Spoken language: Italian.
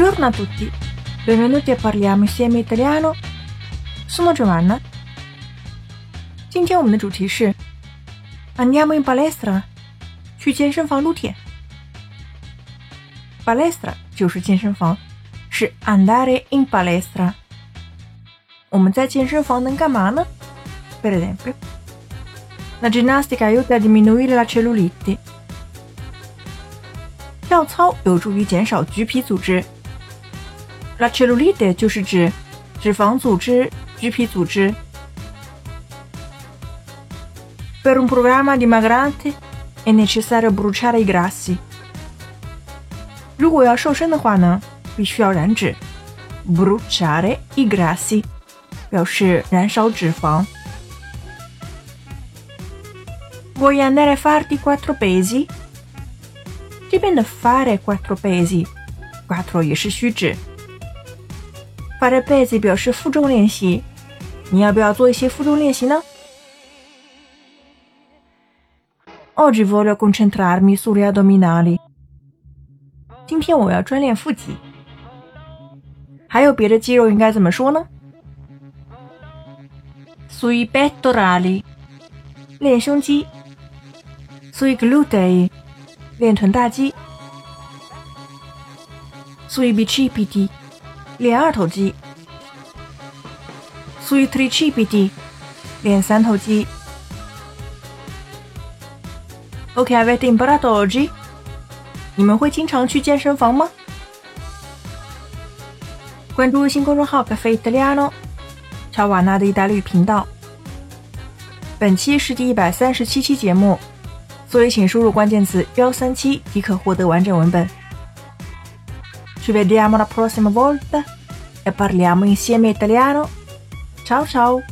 Buongiorno a tutti, benvenuti a Parliamo insieme italiano. Sono Giovanna。今天我们的主题是 Andiamo in palestra，去健身房撸铁。Palestra 就是健身房，是 andare in palestra。我们在健身房能干嘛呢？Per esempio, la ginnastica aiuta a diminuire la cellulite。跳操有助于减少橘皮组织。 La cellulite 就是指脂肪组织、橘皮组织。Per un programma dimagrante è necessario bruciare i grassi。如果要瘦身的话呢，必须要燃脂。Bruciare i grassi 表示燃烧脂肪。Vuoi andare a farti quattro pesi？这边的 fare quattro pesi，quattro 也是虚指。 Fare pesi 表示负重练习，你要不要做一些负重练习呢？Oggi voglio concentrarmi sugli addominali。今天我要专练腹肌。还有别的肌肉应该怎么说呢？Sui pettorali，练胸肌。Sui glutei。练臀大肌，sui bicipiti，练二头肌，sui tricipiti，练三头肌。Ok, avete imparato oggi？你们会经常去健身房吗？关注微信公众号 “cafe italiano”，乔瓦纳的意大利语频道。本期是第一百三十七期节目。所以，请输入关键词“幺三七”即可获得完整文本。Ci vediamo la prossima volta e parliamo insieme italiano. Ciao ciao!